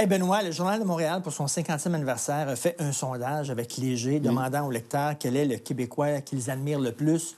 Hey Benoît, le Journal de Montréal, pour son 50e anniversaire, a fait un sondage avec Léger demandant aux lecteurs quel est le Québécois qu'ils admirent le plus.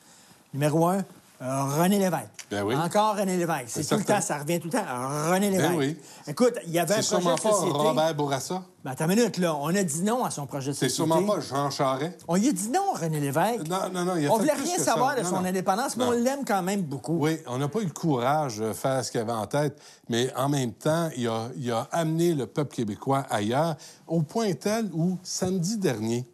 Numéro un, René Lévesque. Ben oui. Encore René Lévesque. C'est tout le temps, ça revient tout le temps. René Lévesque. Ben oui. Écoute, il y avait un C'est projet sûrement de pas société. Robert Bourassa. Ben, attends une minute, là. On a dit non à son projet de C'est société. sûrement pas Jean Charest. On lui a dit non, René Lévesque. Non, non, non, il a On voulait plus rien savoir de son non. indépendance, mais on l'aime quand même beaucoup. Oui, on n'a pas eu le courage de faire ce qu'il avait en tête, mais en même temps, il a, il a amené le peuple québécois ailleurs, au point tel où, samedi dernier,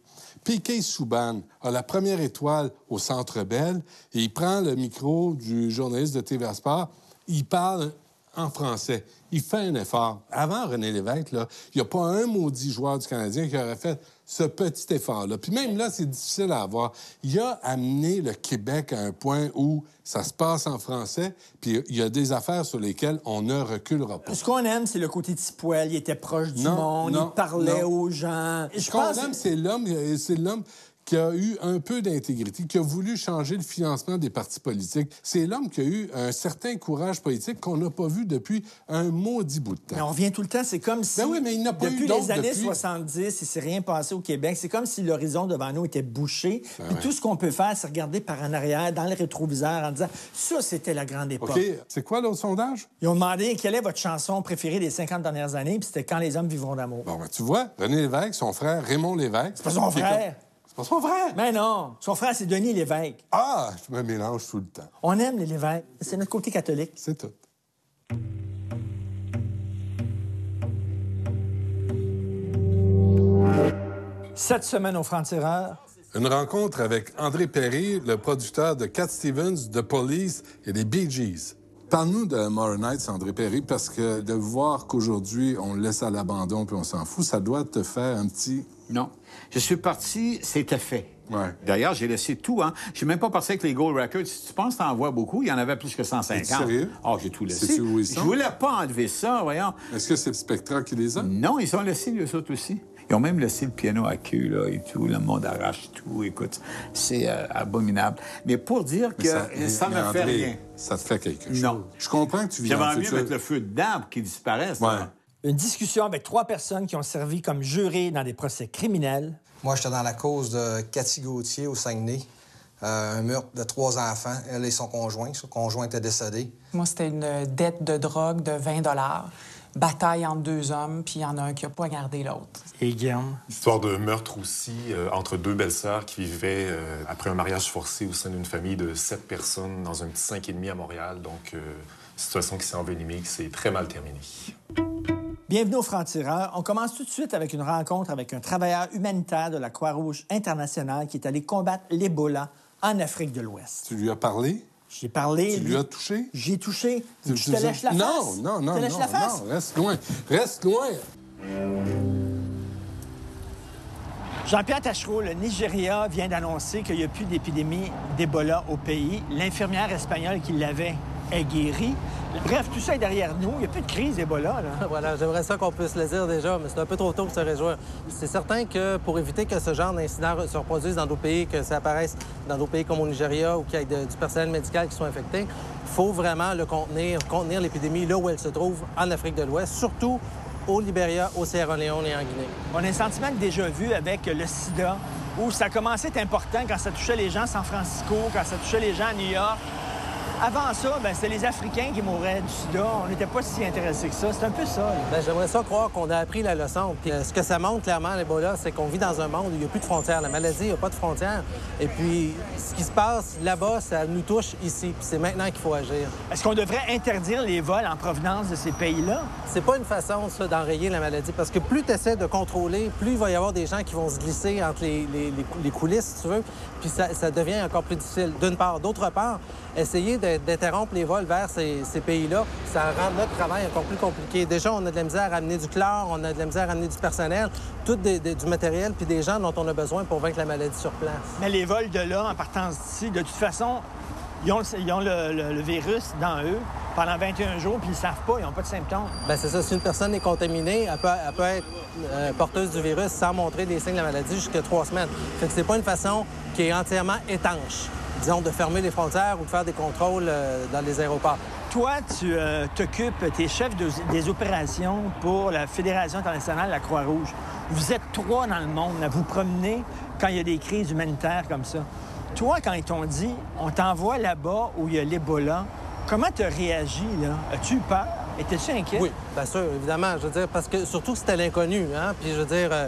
Piquet Souban a la première étoile au Centre Bell et il prend le micro du journaliste de TVA Sport. Il parle en français. Il fait un effort. Avant René Lévesque, il n'y a pas un maudit joueur du Canadien qui aurait fait ce petit effort-là. Puis même là, c'est difficile à avoir. Il a amené le Québec à un point où ça se passe en français, puis il y a des affaires sur lesquelles on ne reculera pas. Ce qu'on aime, c'est le côté poil. Il était proche du Non, monde, non, il parlait non. aux gens. Ce qu'on pense- aime, c'est l'homme, c'est l'homme qui a eu un peu d'intégrité, qui a voulu changer le financement des partis politiques. C'est l'homme qui a eu un certain courage politique qu'on n'a pas vu depuis un maudit bout de temps. Mais on revient tout le temps, c'est comme si. Ben oui, mais il n'a pas eu Depuis d'autres les années depuis. 70, il s'est rien passé au Québec. C'est comme si l'horizon devant nous était bouché. Puis Ben ouais. tout ce qu'on peut faire, c'est regarder par en arrière, dans le rétroviseur, en disant ça, c'était la grande époque. OK, c'est quoi l'autre sondage? Ils ont demandé quelle est votre chanson préférée des 50 dernières années, puis c'était Quand les hommes vivront d'amour. Bon, ben, tu vois, René Lévesque, son frère Raymond Lévesque... C'est pas son frère. C'est pas son frère! Mais non, son frère, c'est Denis Lévesque. Ah, je me mélange tout le temps. On aime les Lévesques. C'est notre côté catholique. C'est tout. Cette semaine au Franc-Tireur, Une rencontre avec André Perry, le producteur de Cat Stevens, The Police et des Bee Gees. Parle-nous de Moral Nights, André Perry, parce que de voir qu'aujourd'hui, on le laisse à l'abandon puis on s'en fout, ça doit te faire un petit... Non. Je suis parti, c'était fait. Ouais. D'ailleurs, j'ai laissé tout. Hein. Je suis même pas parti avec les Gold Records. Si tu penses que t'en vois beaucoup, il y en avait plus que 150. Es-tu sérieux? Oh, j'ai tout laissé. Je voulais pas enlever ça, voyons. Est-ce que c'est Spectra qui les a? Non, ils ont laissé les autres aussi. Ils ont même laissé le piano à queue, là, et tout. Le monde arrache tout. Écoute, c'est euh, abominable. Mais pour dire que ça, mais- ne fait André, rien. Ça te fait quelque chose. Non. Je comprends que tu envie de futur. mettre le feu dedans pour qu'ils disparaissent. Ouais. là. une discussion avec trois personnes qui ont servi comme jurés dans des procès criminels. Moi, j'étais dans la cause de Cathy Gauthier au Saguenay. Euh, un meurtre de trois enfants. Elle et son conjoint. Son conjoint était décédé. Moi, c'était une dette de drogue de 20 Bataille entre deux hommes, puis il y en a un qui n'a pas gardé l'autre. Et Guillaume? Histoire de meurtre aussi euh, entre deux belles-sœurs qui vivaient euh, après un mariage forcé au sein d'une famille de sept personnes dans un petit cinq et demi à Montréal. Donc, euh, situation qui s'est envenimée, qui s'est très mal terminée. Bienvenue au Franc-Tireur. On commence tout de suite avec une rencontre avec un travailleur humanitaire de la Croix-Rouge internationale qui est allé combattre l'Ebola en Afrique de l'Ouest. Tu lui as parlé? J'ai parlé. Tu lui as touché? J'ai touché. Tu- Je tu te dis- lèche la non, face? Non, non, Je te lèche non, la face? non, reste loin. Reste loin. Jean-Pierre Tachereau, le Nigeria vient d'annoncer qu'il n'y a plus d'épidémie d'Ebola au pays. L'infirmière espagnole qui l'avait est guérie. Bref, tout ça est derrière nous. Il n'y a plus de crise d'Ebola. là. Voilà, j'aimerais ça qu'on puisse le dire déjà, mais c'est un peu trop tôt pour se réjouir. C'est certain que pour éviter que ce genre d'incident se reproduise dans d'autres pays, que ça apparaisse dans d'autres pays comme au Nigeria ou qu'il y ait de- du personnel médical qui soit infecté, il faut vraiment le contenir, contenir l'épidémie là où elle se trouve, en Afrique de l'Ouest, surtout au Libéria, au Sierra Leone et en Guinée. On a un sentiment déjà vu avec le sida, où ça commençait à être important quand ça touchait les gens à San Francisco, quand ça touchait les gens à New York. Avant ça, ben, c'était les Africains qui mouraient du sida. On n'était pas si intéressés que ça. C'est un peu ça. Ben, J'aimerais ça croire qu'on a appris la leçon. Puis, euh, ce que ça montre clairement, l'Ebola, c'est qu'on vit dans un monde où il n'y a plus de frontières. La maladie, il n'y a pas de frontières. Et puis, ce qui se passe là-bas, ça nous touche ici. Puis c'est maintenant qu'il faut agir. Est-ce qu'on devrait interdire les vols en provenance de ces pays-là? C'est pas une façon, ça, d'enrayer la maladie. Parce que plus tu essaies de contrôler, plus il va y avoir des gens qui vont se glisser entre les, les- les cou- les coulisses, si tu veux. Puis ça, ça devient encore plus difficile, d'une part. D'autre part, essayer de- d'interrompre les vols vers ces, ces pays-là, ça rend notre travail encore plus compliqué. Déjà, on a de la misère à amener du chlore, on a de la misère à amener du personnel, tout des- des- du matériel, puis des gens dont on a besoin pour vaincre la maladie sur place. Mais les vols de là, en partance d'ici, de toute façon, ils ont, le, ils ont le- le- le virus dans eux pendant 21 jours, puis ils ne savent pas, ils n'ont pas de symptômes. Ben c'est ça. Si une personne est contaminée, elle peut, elle peut être euh, porteuse du virus sans montrer des signes de la maladie jusqu'à trois semaines. Fait que c'est pas une façon qui est entièrement étanche, disons, de fermer les frontières ou de faire des contrôles euh, dans les aéroports. toi, tu euh, t'occupes, tu es chef de- des opérations pour la Fédération internationale de la Croix-Rouge. Vous êtes trois dans le monde à vous promener quand il y a des crises humanitaires comme ça. Toi, quand ils t'ont dit, on t'envoie là-bas où il y a l'Ebola, comment tu as réagi, là? As-tu eu peur? Étais-tu inquiet? Oui, bien sûr, évidemment. Je veux dire, parce que surtout c'était l'inconnu, hein. Puis je veux dire, euh,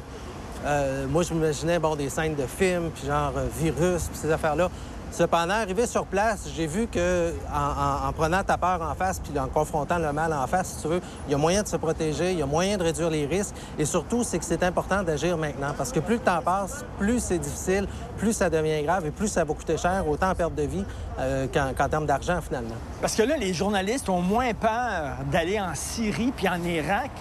euh, moi, je m'imaginais, bon, des scènes de films, puis genre euh, virus, puis ces affaires-là. Cependant, arrivé sur place, j'ai vu que en, en- en prenant ta peur en face puis en confrontant le mal en face, si tu veux, il y a moyen de se protéger, il y a moyen de réduire les risques. Et surtout, c'est que c'est important d'agir maintenant. Parce que plus le temps passe, plus c'est difficile, plus ça devient grave et plus ça va coûter cher, autant en perte de vie euh, qu'en termes d'argent, finalement. Parce que là, les journalistes ont moins peur d'aller en Syrie puis en Irak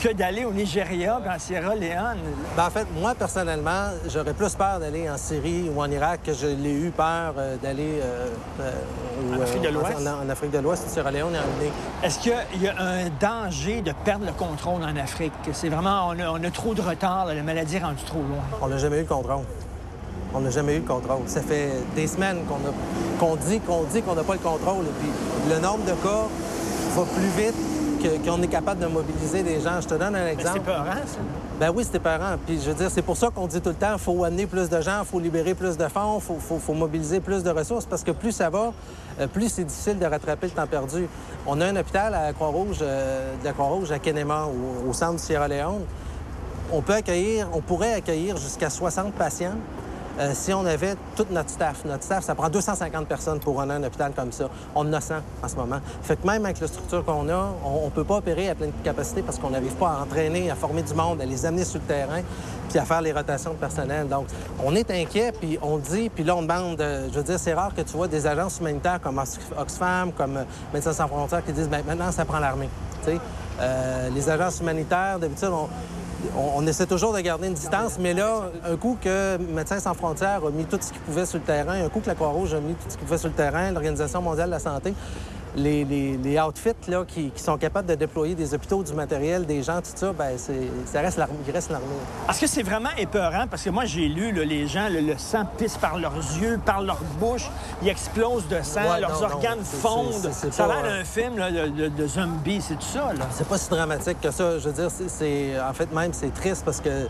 que d'aller au Nigeria puis en Sierra Leone. Ben, en fait, moi, personnellement, j'aurais plus peur d'aller en Syrie ou en Irak que je l'ai eu peur euh, d'aller euh, euh, En Afrique de l'Ouest? En, en Afrique de l'Ouest, Sierra Leone et en Guinée. Est-ce qu'il y a un danger de perdre le contrôle en Afrique? C'est vraiment, on a, on a trop de retard, la maladie est rendue trop loin. On n'a jamais eu le contrôle. On n'a jamais eu le contrôle. Ça fait des semaines dit qu'on dit qu'on n'a pas le contrôle. Et puis le nombre de cas va plus vite qu'on est capable de mobiliser des gens. Je te donne un Mais exemple. c'est peurant, ça. Ben oui, c'était parent. Puis je veux dire, c'est pour ça qu'on dit tout le temps, il faut amener plus de gens, il faut libérer plus de fonds, il faut, faut- faut mobiliser plus de ressources, parce que plus ça va, euh, plus c'est difficile de rattraper le temps perdu. On a un hôpital à Croix-Rouge, euh, de la Croix-Rouge à Kenema, au, au centre de Sierra Leone. On peut accueillir, on pourrait accueillir jusqu'à 60 patients. Euh, si on avait tout notre staff. Notre staff, ça prend 250 personnes pour runner un hôpital comme ça. On en a 100 en ce moment. Fait que même avec la structure qu'on a, on ne peut pas opérer à pleine capacité parce qu'on n'arrive pas à entraîner, à former du monde, à les amener sur le terrain, puis à faire les rotations de personnel. Donc, on est inquiet, puis on dit, puis là, on demande, euh, je veux dire, c'est rare que tu vois des agences humanitaires comme Ox- Oxfam, comme euh, Médecins sans frontières qui disent, ben, maintenant, ça prend l'armée. Les agences humanitaires, d'habitude, on, on, essaie toujours de garder une distance, mais là, un coup que Médecins sans frontières a mis tout ce qu'il pouvait sur le terrain, un coup que la Croix-Rouge a mis tout ce qu'il pouvait sur le terrain, l'Organisation mondiale de la santé, les, les, les outfits là, qui, qui sont capables de déployer des hôpitaux, du matériel, des gens, tout ça, ben c'est, ça reste l'armée, il reste l'armée. Est-ce que c'est vraiment épeurant? Parce que moi, j'ai lu, là, les gens, le, le sang pisse par leurs yeux, par leur bouche, ils explosent de sang, Ouais, leurs non, non, organes fondent. ça a l'air euh, d'un film là, de, de, de zombies, c'est tout ça. C'est pas si dramatique que ça. Je veux dire, c'est, en fait, même, c'est triste parce que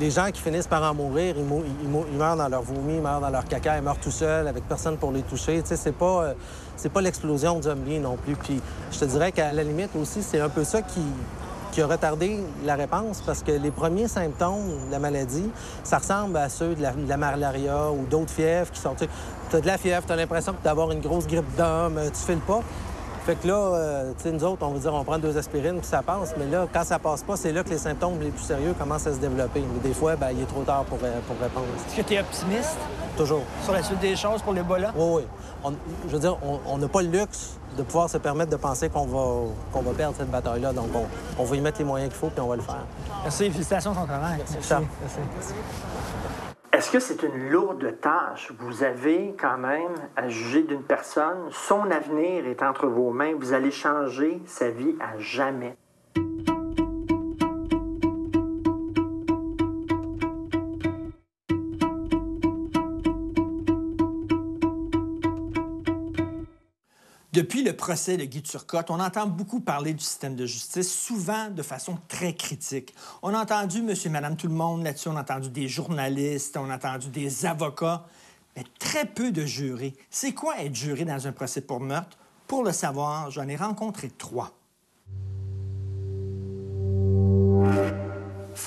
les, gens qui finissent par en mourir, ils, meurent dans leur vomi, ils meurent dans leur caca, ils meurent tout seuls, avec personne pour les toucher. Tu sais, c'est pas, euh, c'est pas l'explosion de zombies non plus. Puis je te dirais qu'à la limite aussi, c'est un peu ça qui, qui a retardé la réponse parce que les premiers symptômes de la maladie, ça ressemble à ceux de la, malaria ou d'autres fièvres qui sont... Tu as de la fièvre, tu as l'impression d'avoir une grosse grippe d'homme, euh, tu files pas. Fait que là, euh, tu sais, nous autres, on va dire, on prend deux aspirines puis ça passe. Mais là, quand ça passe pas, c'est là que les symptômes les plus sérieux commencent à se développer. Mais des fois, ben, il est trop tard pour, euh, pour répondre. Est-ce que tu es optimiste? Toujours. sur la suite des choses pour l'Ebola? Oui, oui. On- je veux dire, on- n'a pas le luxe de pouvoir se permettre de penser qu'on va, qu'on va perdre cette bataille-là. Donc, on, on va y mettre les moyens qu'il faut puis on va le faire. Merci, félicitations pour ton travail. Charles. Est-ce que c'est une lourde tâche? Vous avez quand même à juger d'une personne. Son avenir est entre vos mains. Vous allez changer sa vie à jamais. Depuis le procès de Guy Turcotte, on entend beaucoup parler du système de justice, souvent de façon très critique. On a entendu monsieur et madame tout le monde là-dessus, on a entendu des journalistes, on a entendu des avocats, mais très peu de jurés. C'est quoi être juré dans un procès pour meurtre? Pour le savoir, j'en ai rencontré trois.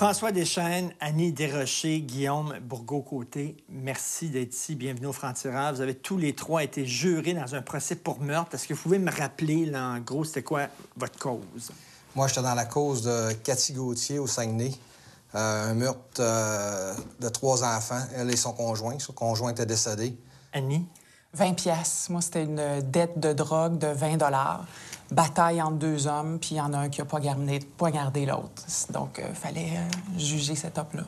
François Deschaines, Annie Desrochers, Guillaume Bourgault-Côté, merci d'être ici. Bienvenue au Franc-Tireur. Vous avez tous les trois été jurés dans un procès pour meurtre. Est-ce que vous pouvez me rappeler, là, en gros, c'était quoi votre cause? Moi, j'étais dans la cause de Cathy Gauthier au Saguenay. Euh, un meurtre euh, de trois enfants. Elle et son conjoint. Son conjoint était décédé. Annie? 20 pièces. Moi, c'était une dette de drogue de 20 dollars. Bataille entre deux hommes, puis il y en a un qui a poignardé, poignardé l'autre. Donc, il fallait euh, juger cet homme-là.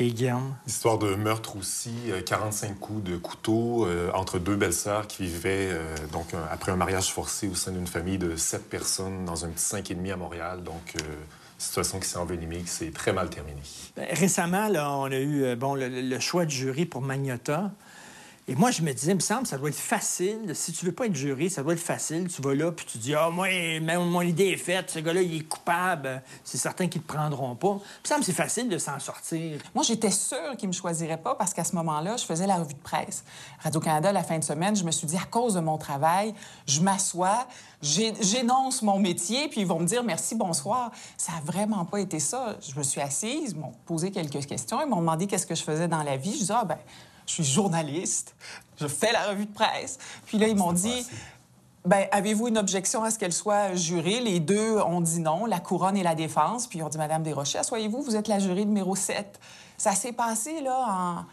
Et Guillaume? Histoire de meurtre aussi, euh, 45 coups de couteau euh, entre deux belles-sœurs qui vivaient euh, donc un- après un mariage forcé au sein d'une famille de sept personnes dans un petit 5,5 à Montréal. Donc, euh, situation qui s'est envenimée, qui s'est très mal terminée. Ben, récemment, là, on a eu euh, bon, le, le choix de jury pour Magnota. Et moi, je me disais, il me semble, ça doit être facile. Si tu veux pas être juré, ça doit être facile. Tu vas là, puis tu dis, ah, moi, même mon idée est faite, ce gars-là, il est coupable. C'est certain qu'ils te prendront pas. Il me semble c'est facile de s'en sortir. Moi, j'étais sûre qu'ils me choisiraient pas parce qu'à ce moment-là, je faisais la revue de presse. Radio-Canada, la fin de semaine, je me suis dit, à cause de mon travail, je m'assois, j'énonce mon métier, puis ils vont me dire merci, bonsoir. Ça a vraiment pas été ça. Je me suis assise, ils m'ont posé quelques questions, ils m'ont demandé qu'est-ce que je faisais dans la vie. Je dis, ah, ben, je suis journaliste, je fais la revue de presse. Puis là, ils m'ont dit, ben, avez-vous une objection à ce qu'elle soit jurée? Les deux ont dit non, la couronne et la défense. Puis ils ont dit, Madame Desrochers, asseyez-vous, vous êtes la jurée numéro 7. Ça s'est passé, là, en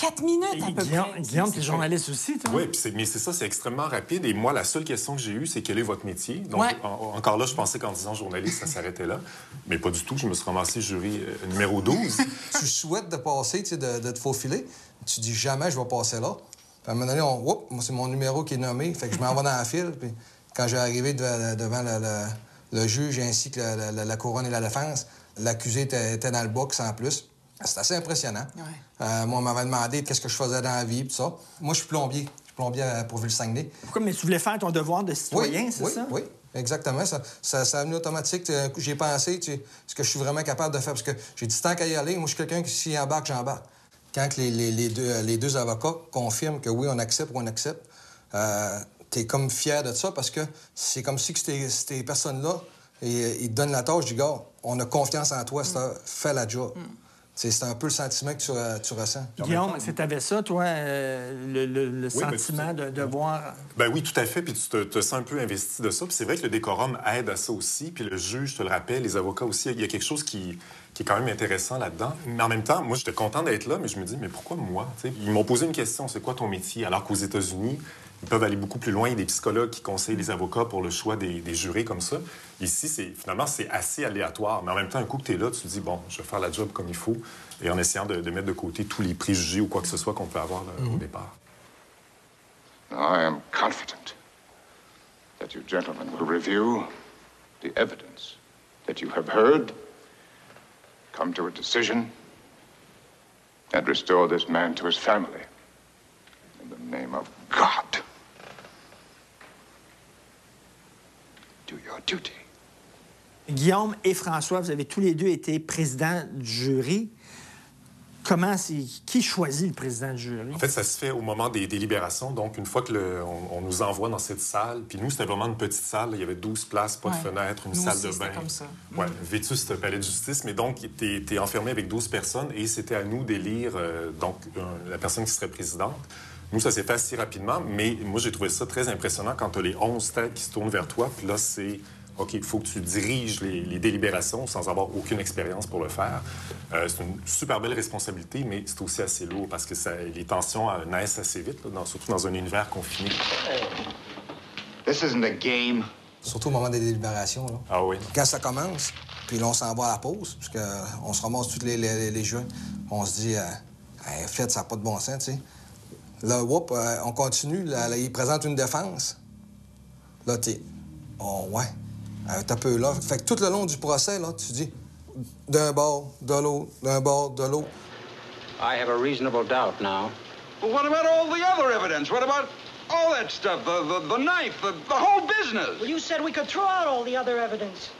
quatre minutes à peu Guillaume, près. Guillaume, t'es journaliste aussi, toi? Oui, mais c'est ça, c'est extrêmement rapide. Et moi, la seule question que j'ai eue, c'est quel est votre métier? Donc, Ouais. en- encore là, je pensais qu'en disant journaliste, ça s'arrêtait là. Mais pas du tout. Je me suis ramassé jury euh, numéro 12. tu souhaites de passer, tu sais, de, de te faufiler? Tu dis jamais je vais passer là. Puis à un moment donné, on, Oups, moi, c'est mon numéro qui est nommé. Fait que je m'en vais dans la file. Puis quand j'ai arrivé de- devant le, le- le juge ainsi que la, la- la couronne et la défense, l'accusé était, était dans le box en plus. C'était assez impressionnant. Ouais. Euh, moi, on m'avait demandé qu'est-ce que je faisais dans la vie, puis ça. Moi, je suis plombier. Je suis plombier à- pour Ville-Saguenay. Pourquoi? Mais tu voulais faire ton devoir de citoyen, oui, c'est oui, ça? Oui, exactement. Ça, ça, ça a venu automatique. Euh, J'ai pensé, tu sais, ce que je suis vraiment capable de faire. Parce que j'ai dit, tant qu'à y aller, moi, je suis quelqu'un qui, s'y embarque, j'embarque. Quand les, les- les deux, les deux avocats confirment que oui, on accepte ou on accepte, euh, t'es comme fier de ça parce que c'est comme si que ces, personnes-là, ils te donnent la tâche du gars, on a confiance en toi, ça, fais la job. C'est c'est un peu le sentiment que tu, euh, tu ressens. Guillaume, est-ce que tu avais ça, toi, euh, le, le- le Oui, mais sentiment de devoir. Ben oui, tout à fait. Puis tu te, te sens un peu investi de ça. Puis c'est vrai que le décorum aide à ça aussi. Puis le juge, je te le rappelle, les avocats aussi, il y a quelque chose qui, qui est quand même intéressant là-dedans. Mais en même temps, moi, j'étais content d'être là, mais je me dis, mais pourquoi moi? Ils m'ont posé une question, c'est quoi ton métier? Alors qu'aux États-Unis, ils peuvent aller beaucoup plus loin. Il y a des psychologues qui conseillent les avocats pour le choix des, des jurés comme ça. Ici, c'est finalement, c'est assez aléatoire. Mais en même temps, un coup que tu es là, tu te dis, bon, je vais faire la job comme il faut, et en essayant de, de mettre de côté tous les préjugés ou quoi que ce soit qu'on peut avoir là, au départ. I am confident that you gentlemen will review the evidence that you have heard, come to a decision, and restore this man to his family. In the name of God. Do your duty. Guillaume et François, vous avez tous les deux été présidents du jury. Comment c'est. Qui choisit le président du jury? En fait, ça se fait au moment des délibérations. Donc, une fois que le- on, on nous envoie dans cette salle, puis nous, c'était vraiment une petite salle. Il y avait 12 places, pas de fenêtre, une Nous salle aussi, de bain. comme ça. Ouais, vétuste palais de justice. Mais donc, tu es, enfermé avec 12 personnes et c'était à nous d'élire euh, donc, la personne qui serait présidente. Nous, ça s'est fait assez rapidement, mais moi, j'ai trouvé ça très impressionnant quand tu as les 11 têtes qui se tournent vers toi. Puis là, c'est OK, il faut que tu diriges les, les délibérations sans avoir aucune expérience pour le faire. Euh, c'est une super belle responsabilité, mais c'est aussi assez lourd parce que ça- les tensions euh, naissent assez vite, là, dans- surtout dans un univers confiné. This isn't a game. Surtout au moment des délibérations. Là. Ah oui. Quand ça commence, puis là, on s'en va à la pause, parce qu'on se ramasse tous les, les, les jeux. On se dit, euh, Hey, Fred, ça n'a pas de bon sens, tu sais. Là, whoop, euh, on continue. Là, là, il présente une défense. Là, t'es. Oh, ouais. Euh, T'as peu là. Fait que tout le long du procès, là, tu dis, d'un bord, de l'autre, d'un bord, de l'autre. I have a reasonable doubt now. Well, what about all the other evidence? What about all that stuff? The, the, the knife, the, the whole business? Well, you said we could throw out all the other evidence.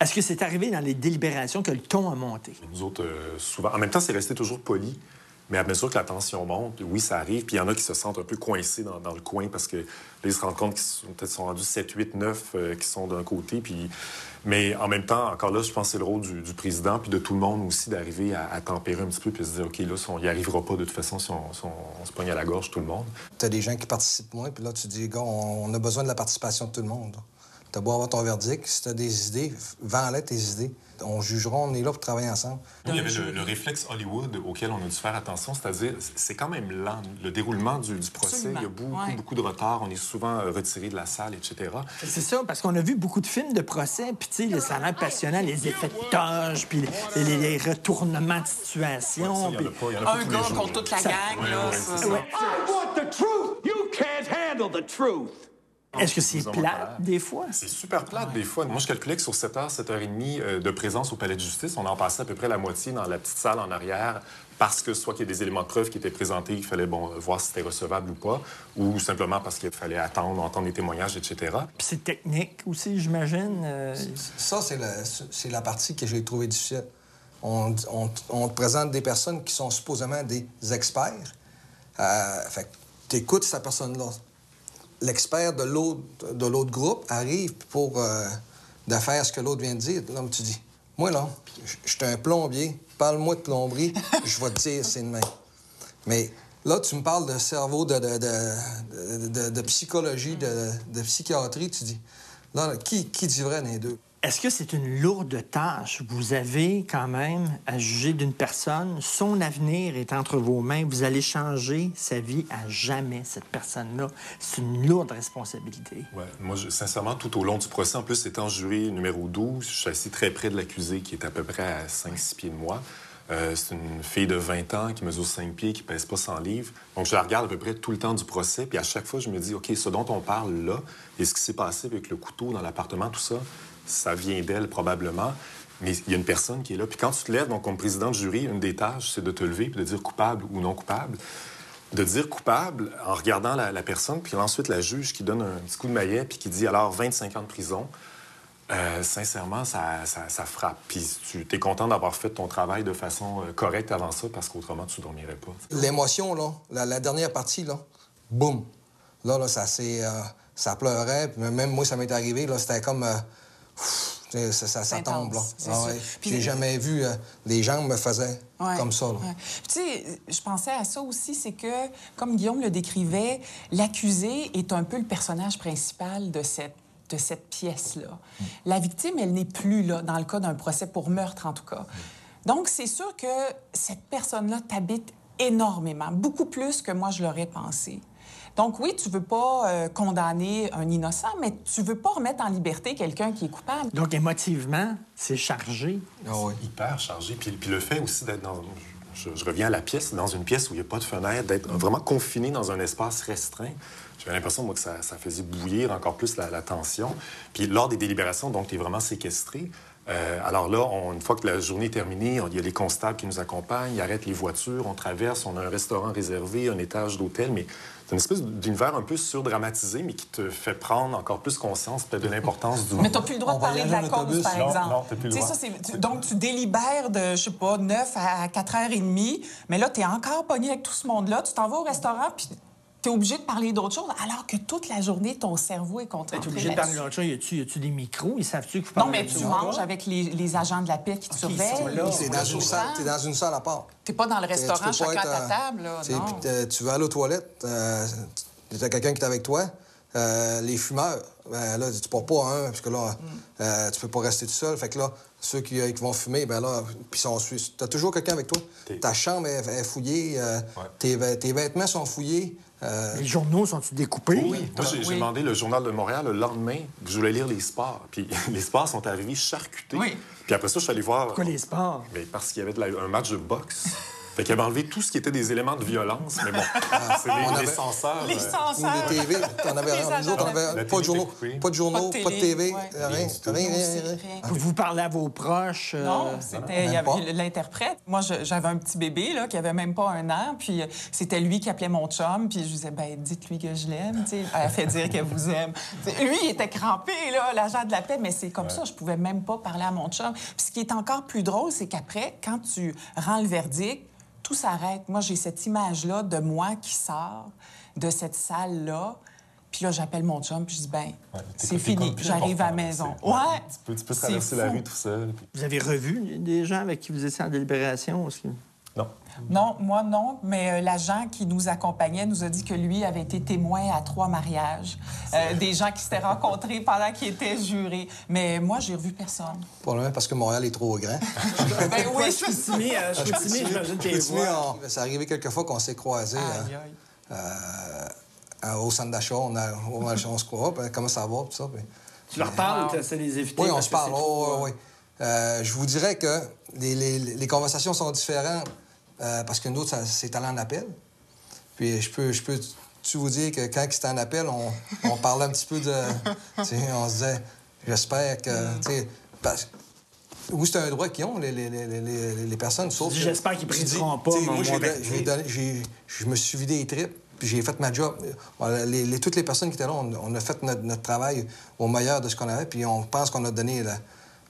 Est-ce que c'est arrivé dans les délibérations que le ton a monté? Nous autres, euh, souvent. En même temps, c'est resté toujours poli. Mais à mesure que la tension monte, oui, ça arrive. Puis il y en a qui se sentent un peu coincés dans, le coin parce que là, ils se rendent compte qu'ils sont, peut-être rendus 7, 8, 9 euh, qui sont d'un côté. Puis... Mais en même temps, encore là, je pense que c'est le rôle du, président puis de tout le monde aussi d'arriver à, tempérer un petit peu puis se dire, OK, là, on n'y arrivera pas de toute façon si on, se pogne à la gorge, tout le monde. T'as des gens qui participent moins, puis là, tu dis, gars, on a besoin de la participation de tout le monde. T'as beau avoir ton verdict, si t'as des idées, vends-les tes idées. On jugera, on est là pour travailler ensemble. Il y avait le, le réflexe Hollywood auquel on a dû faire attention, c'est-à-dire c'est quand même lent. Le déroulement du, du procès, Absolument. il y a beaucoup, Ouais. beaucoup de retard. On est souvent euh, retiré de la salle, etc. C'est ça, parce qu'on a vu beaucoup de films de procès, puis tu sais, ça a l'air passionnant, les effets de toge, puis les, les- les retournements de situation. Ça, il y en a puis- pas- il y en a pas Un gars contre toute la Ça- gang, Ouais, là. ouais, ça, c'est ça. ça. Ouais. I want the truth. You can't handle the truth. Est-ce que c'est Plus ou moins plat colère. des fois? C'est super plate des fois. Moi, je calculais que sur 7 heures, 7 heures et demie euh, de présence au palais de justice, on en passait à peu près la moitié dans la petite salle en arrière parce que soit qu'il y a des éléments de preuve qui étaient présentés, il fallait bon, voir si c'était recevable ou pas, ou simplement parce qu'il fallait attendre, entendre des témoignages, etc. Puis c'est technique aussi, j'imagine. euh, Ça, c'est la, c'est la partie que j'ai trouvée difficile. On, on- on te présente des personnes qui sont supposément des experts. Euh, fait que tu écoutes cette personne-là. L'expert de l'autre, de l'autre groupe arrive pour euh, de faire ce que l'autre vient de dire. Là, tu dis, moi, là, je suis un plombier, parle-moi de plomberie, je vais te dire c'est de même. Mais là, tu me parles de cerveau, de, de, de, de- psychologie, de, de psychiatrie, tu dis, là, qui, qui dit vrai dans les deux? Est-ce que c'est une lourde tâche? Vous avez quand même à juger d'une personne. Son avenir est entre vos mains. Vous allez changer sa vie à jamais, cette personne-là. C'est une lourde responsabilité. Ouais. Moi, sincèrement, tout au long du procès, en plus, étant jury numéro 12, je suis assis très près de l'accusé qui est à peu près à 5-6 pieds de moi. Euh, c'est une fille de 20 ans qui mesure 5 pieds, qui pèse pas 100 livres. Donc, je la regarde à peu près tout le temps du procès. Puis à chaque fois, je me dis, OK, ce dont on parle là, et ce qui s'est passé avec le couteau dans l'appartement, tout ça, ça vient d'elle probablement. Mais il y a une personne qui est là. Puis quand tu te lèves, donc comme président de jury, une des tâches, c'est de te lever puis de dire coupable ou non coupable. De dire coupable en regardant la, personne, puis ensuite la juge qui donne un petit coup de maillet puis qui dit alors 25 ans de prison. Euh, sincèrement, ça, ça- frappe. Puis tu es content d'avoir fait ton travail de façon euh, correcte avant ça parce qu'autrement, tu ne dormirais pas. L'émotion, là, la, dernière partie, là, boum. Là, là, ça s'est... euh, ça pleurait. Même moi, ça m'est arrivé, là, c'était comme... euh, pff, ça, ça, tombe, là. Ah ouais. J'ai jamais vu... euh, les jambes me faisaient Ouais, comme ça, là. ouais. Puis, Tu sais, je pensais à ça aussi, c'est que, comme Guillaume le décrivait, l'accusé est un peu le personnage principal de cette de cette pièce-là. Mm. La victime, elle n'est plus là, dans le cas d'un procès pour meurtre, en tout cas. Donc, c'est sûr que cette personne-là t'habite énormément, beaucoup plus que moi, je l'aurais pensé. Donc, oui, tu veux pas euh, condamner un innocent, mais tu veux pas remettre en liberté quelqu'un qui est coupable. Donc, émotivement, c'est chargé. Ah oui. hyper chargé. Puis, puis le fait aussi d'être dans. Je, je reviens à la pièce, dans une pièce où il n'y a pas de fenêtre, d'être vraiment confiné dans un espace restreint. J'avais l'impression, moi, que ça, ça faisait bouillir encore plus la, la tension. Puis lors des délibérations, donc, tu es vraiment séquestré. Euh, alors là, on- une fois que la journée est terminée, on- il y a les constables qui nous accompagnent, ils arrêtent les voitures, on traverse, on a un restaurant réservé, un étage d'hôtel, mais c'est une espèce d'univers un peu surdramatisé, mais qui te fait prendre encore plus conscience peut-être de l'importance du Mais tu n'as plus le droit On de parler de la cause, par Non, exemple. non, t'as plus le droit. ça, tu- donc, tu délibères de, je sais pas, 9 à 4h30, mais là, tu es encore pogné avec tout ce monde-là. Tu t'en vas au restaurant, puis tu es obligé de parler d'autre chose, alors que toute la journée, ton cerveau est Tu concentré es obligé de parler d'autre chose. Y a-tu y a-tu des micros? Ils savent-tu que vous Non, parlez mais de tu manges avec les, les agents de la paix qui te sont surveillent. là. T'es dans, une salle, t'es dans une salle à part. T'es pas dans le Tu restaurant, chacun à ta euh, table, là, tu non. tu vas aller aux toilettes, euh, tu as quelqu'un qui est avec toi, euh, les fumeurs, ben là, tu pars pas un, parce que là, Mm. euh, tu peux pas rester tout seul. Fait que là, ceux qui, qui vont fumer, ben là, puis sont suisses. T'as toujours quelqu'un avec toi. T'es- Ta chambre est, est fouillée, euh, Ouais. tes, tes vêtements sont fouillés. Euh, Les journaux sont-ils découpés? Oui, moi, j'ai j'ai Oui. demandé le Journal de Montréal le lendemain. Je voulais lire les sports. Puis les sports sont arrivés charcutés. Oui. Puis après ça, je suis allé voir. Pourquoi les sports? Mais parce qu'il y avait de la- un match de boxe. Fait qu'il avait enlevé tout ce qui était des éléments de violence. Mais bon, c'est les, on les avait- censeurs. Les euh, censeurs. Ou des TV, t'en avais, Les nous autres, on agents. avait La pas de journaux, pas de journaux, Pas de TV, rien, Rien C'est. Vous, vous parlez à vos proches? euh, Non, c'était il y même avait pas. l'interprète. Moi, j'avais un petit bébé là qui avait même pas un an, puis euh, c'était lui qui appelait mon chum, puis je lui disais ben dites-lui que je l'aime, tu sais. Elle a fait dire qu'elle vous aime. T'sais, lui, il était crampé là, l'agent de la paix, mais c'est comme ça, je pouvais même pas parler à mon chum. Puis ce qui est encore plus drôle, c'est qu'après, quand tu rends le verdict, tout s'arrête. Moi, j'ai cette image-là de moi qui sort de cette salle-là. Puis là, j'appelle mon chum, puis je dis, ben, ouais, c'est fini, j'arrive à la maison. Ouais! Tu peux, tu peux C'est traverser la rue tout seul. puis- Vous avez revu des gens avec qui vous étiez en délibération? Que- Non. Non, moi non, mais euh, l'agent qui nous accompagnait nous a dit que lui avait été témoin à trois mariages, Euh, des gens qui s'étaient rencontrés pendant qu'il était juré. Mais moi, j'ai revu personne. Probablement parce que Montréal est trop grand. Ben oui, Je suis timide, euh, je suis timide, j'imagine voix. voir? C'est arrivé quelques fois qu'on s'est croisés Aïe, euh, euh, au centre d'achat. On, a- on, on se croit, puis comment ça va, tout ça. puis- Tu leur parles ou tu essaies de les éviter? Oui, on se parle. oh, euh, oui, oui. Euh, je vous dirais que les, les- les conversations sont différentes euh, parce que nous autres, c'est allé en appel. Puis je peux, je peux tu vous dire que quand c'était en appel, on, on parlait un petit peu de. on se disait, j'espère que. sais, parce- oui, c'est un droit qu'ils ont, les, les, les, les, les personnes, sauf j'espère qu'ils dis, briseront pas Moi, je me suis vidé les tripes, puis j'ai fait ma job. Les, toutes les personnes qui étaient là, on, on a fait notre, notre travail au meilleur de ce qu'on avait, puis on pense qu'on a donné. Là.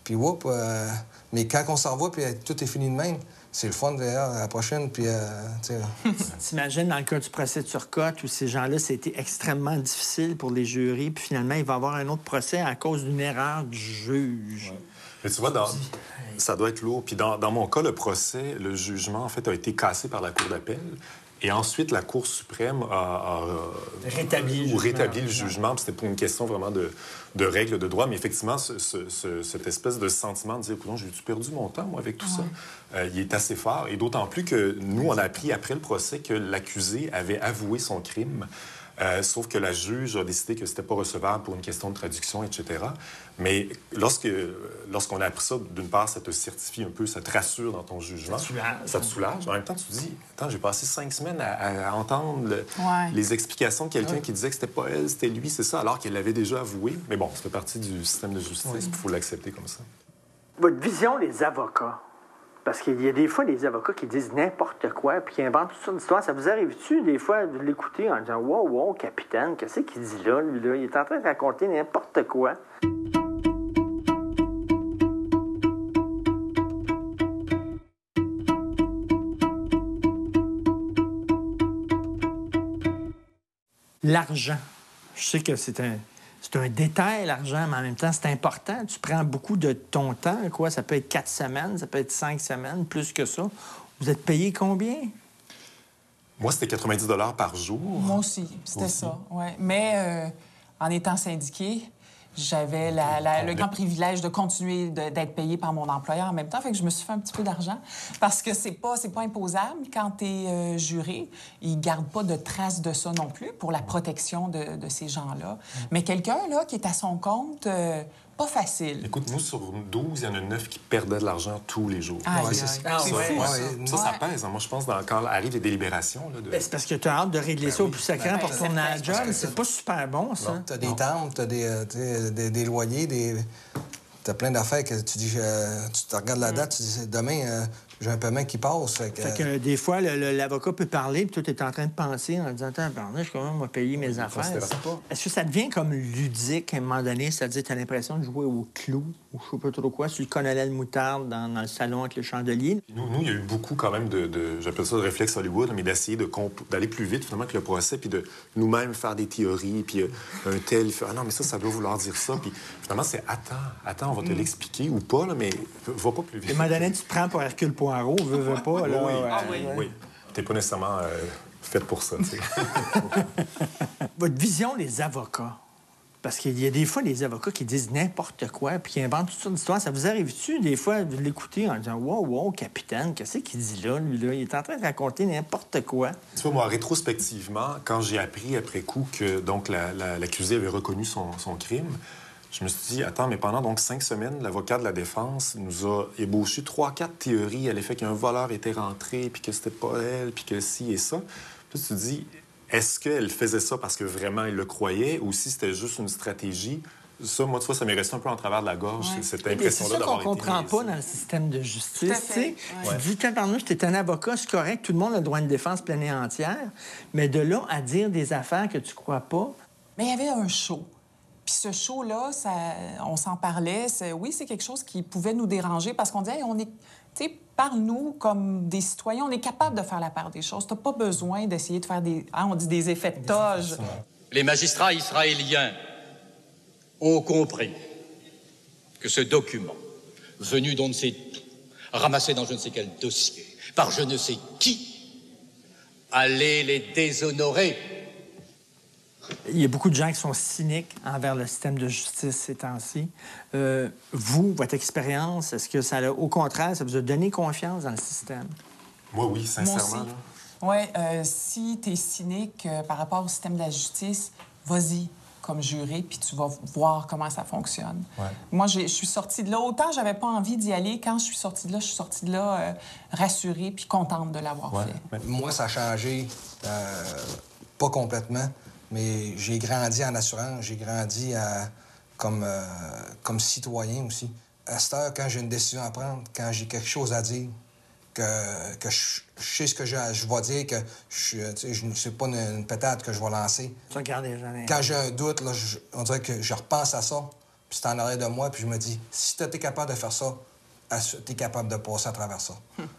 Puis, whoop, euh, mais quand on s'en va, puis tout est fini de même, c'est le fun, d'ailleurs, à la prochaine, puis, euh, tu sais. T'imagines dans le cas du procès de Turcotte où ces gens-là, c'était extrêmement difficile pour les jurys, puis finalement, il va y avoir un autre procès à cause d'une erreur du juge. Mais tu vois, dans- ça doit être lourd. Puis dans, dans mon cas, le procès, le jugement, en fait, a été cassé par la Cour d'appel. Et ensuite, la Cour suprême a, a- Rétabli le ou jugement. rétabli le jugement. C'était pour une question vraiment de, de règles de droit. Mais effectivement, ce- ce- ce- cette espèce de sentiment de dire, Coudonc, j'ai perdu mon temps, moi, avec tout ça, euh, il est assez fort. Et d'autant plus que nous, on a appris après le procès que l'accusé avait avoué son crime. Euh, sauf que la juge a décidé que c'était pas recevable pour une question de traduction, etc. Mais lorsque, lorsqu'on a appris ça, d'une part, ça te certifie un peu, ça te rassure dans ton jugement. Ça te soulage. Ça te soulage. En même temps, tu te dis, attends, j'ai passé cinq semaines à, à entendre le- Ouais. les explications de quelqu'un qui disait que c'était pas elle, c'était lui, c'est ça, alors qu'elle l'avait déjà avoué. Mais bon, ça fait partie du système de justice, il faut l'accepter comme ça. Votre vision des avocats. Parce qu'il y a des fois des avocats qui disent n'importe quoi, puis qui inventent toutes sortes d'histoires. Ça vous arrive-tu, des fois, de l'écouter en disant Wow, wow, capitaine, qu'est-ce qu'il dit là, lui, là? Il est en train de raconter n'importe quoi. L'argent. Je sais que c'est un, c'est un détail, l'argent, mais en même temps, c'est important. Tu prends beaucoup de ton temps, quoi. Ça peut être quatre semaines, ça peut être cinq semaines, plus que ça. Vous êtes payé combien? Moi, c'était 90 par jour. Moi aussi, c'était ça. Ouais. Mais euh, en étant syndiqué, j'avais la- la- le grand privilège de continuer d'être payé par mon employeur en même temps. Fait que je me suis fait un petit peu d'argent parce que c'est pas, c'est pas imposable quand tu es juré. Ils gardent pas de traces de ça non plus pour la protection de, de ces gens-là. Mais quelqu'un là qui est à son compte, euh, pas facile. Écoute, nous, sur 12, il y en a 9 qui perdaient de l'argent tous les jours. Ouais, c'est- C'est Ah, fou, ouais. ça. Ouais, Ça, ça Ouais. pèse. hein. Moi, je pense, dans, quand arrivent les délibérations, là, de... Ben, c'est parce que tu as hâte de régler ça au plus sacré pour ben, tourner à la c'est job. C'est c'est- pas super bon, ça. T'as des timbres, t'as des, euh, tu sais, des, des loyers, des... T'as plein d'affaires que tu dis, euh, tu te regardes la date, tu dis, demain, euh, j'ai un paiement qui passe. Fait que, Fait que euh, des fois, le- le- l'avocat peut parler, puis toi, tu es en train de penser en disant Attends, pardon, je quand même payer mes affaires? Est-ce que ça devient comme ludique à un moment donné? C'est-à-dire, tu as l'impression de jouer au clou ou je sais pas trop quoi, sur le colonel moutarde dans, dans le salon avec le chandelier? Nous, nous, il y a eu beaucoup quand même de, de- j'appelle ça de réflexe Hollywood, mais d'essayer de d'aller plus vite finalement que le procès, puis de nous-mêmes faire des théories, puis euh, un tel, fait, ah non, mais ça, ça veut vouloir dire ça, puis finalement, c'est attends, attends, on va te l'expliquer ou pas, là, mais va pas plus À vite. un moment donné, tu te prends pour Hercule Poirot, veux, veux pas. Là, oui. Ah oui. T'es pas nécessairement euh, faite pour ça. Votre vision des avocats? Parce qu'il y a des fois des avocats qui disent n'importe quoi, puis qui inventent toutes sortes d'histoires. Ça vous arrive-tu, des fois, de l'écouter en disant Wow, wow, capitaine, qu'est-ce qu'il dit là, lui, là? Il est en train de raconter n'importe quoi. Tu vois, moi, rétrospectivement, quand j'ai appris après coup que donc la- la- l'accusé avait reconnu son, son crime, je me suis dit, attends, mais pendant donc cinq semaines, l'avocat de la défense nous a ébauché trois, quatre théories à l'effet qu'un voleur était rentré, puis que c'était pas elle, puis que ci et ça. Puis tu te dis, est-ce qu'elle faisait ça parce que vraiment elle le croyait, ou si c'était juste une stratégie? Ça, moi, tu vois, ça m'est resté un peu en travers de la gorge, Ouais. cette Et C'est impression-là ça qu'on d'avoir été comprend niaisé. pas dans le système de justice. Tout à fait. tu sais. Tu dis, tabarnouche, t'es un avocat, c'est correct, tout le monde a le droit à une défense pleine et entière, mais de là à dire des affaires que tu crois pas, Mais il y avait un show. Puis ce show-là, ça, on s'en parlait. c'est- Oui, c'est quelque chose qui pouvait nous déranger parce qu'on disait, Hey, on est, tu sais, parle-nous comme des citoyens, on est capable de faire la part des choses. T'as pas besoin d'essayer de faire des, hein, on dit des effets de toge. Les magistrats israéliens ont compris que ce document, venu d'on ne sait d'où, ramassé dans je ne sais quel dossier, par je ne sais qui, allait les déshonorer. Il y a beaucoup de gens qui sont cyniques envers le système de justice ces temps-ci. Euh, vous, votre expérience, est-ce que ça a, au contraire, ça vous a donné confiance dans le système? Moi, oui, Moi sincèrement. Oui, si tu es cynique euh, par rapport au système de la justice, vas-y comme juré, puis tu vas voir comment ça fonctionne. Moi, j'ai- je suis sortie de là. Autant j'avais pas envie d'y aller, quand je suis sortie de là, je suis sortie de là euh, rassurée puis contente de l'avoir Ouais. fait. Moi, ça a changé. euh, pas complètement, mais j'ai grandi en assurance, j'ai grandi à- comme, euh, comme citoyen aussi. À cette heure, quand j'ai une décision à prendre, quand j'ai quelque chose à dire, que, que je, je sais ce que je, je vais dire, que je tu sais, pas une, une pétade que je vais lancer. Quand j'ai un doute, là, je- on dirait que je repense à ça, puis c'est en arrière de moi, puis je me dis, si tu es capable de faire ça, tu es capable de passer à travers ça.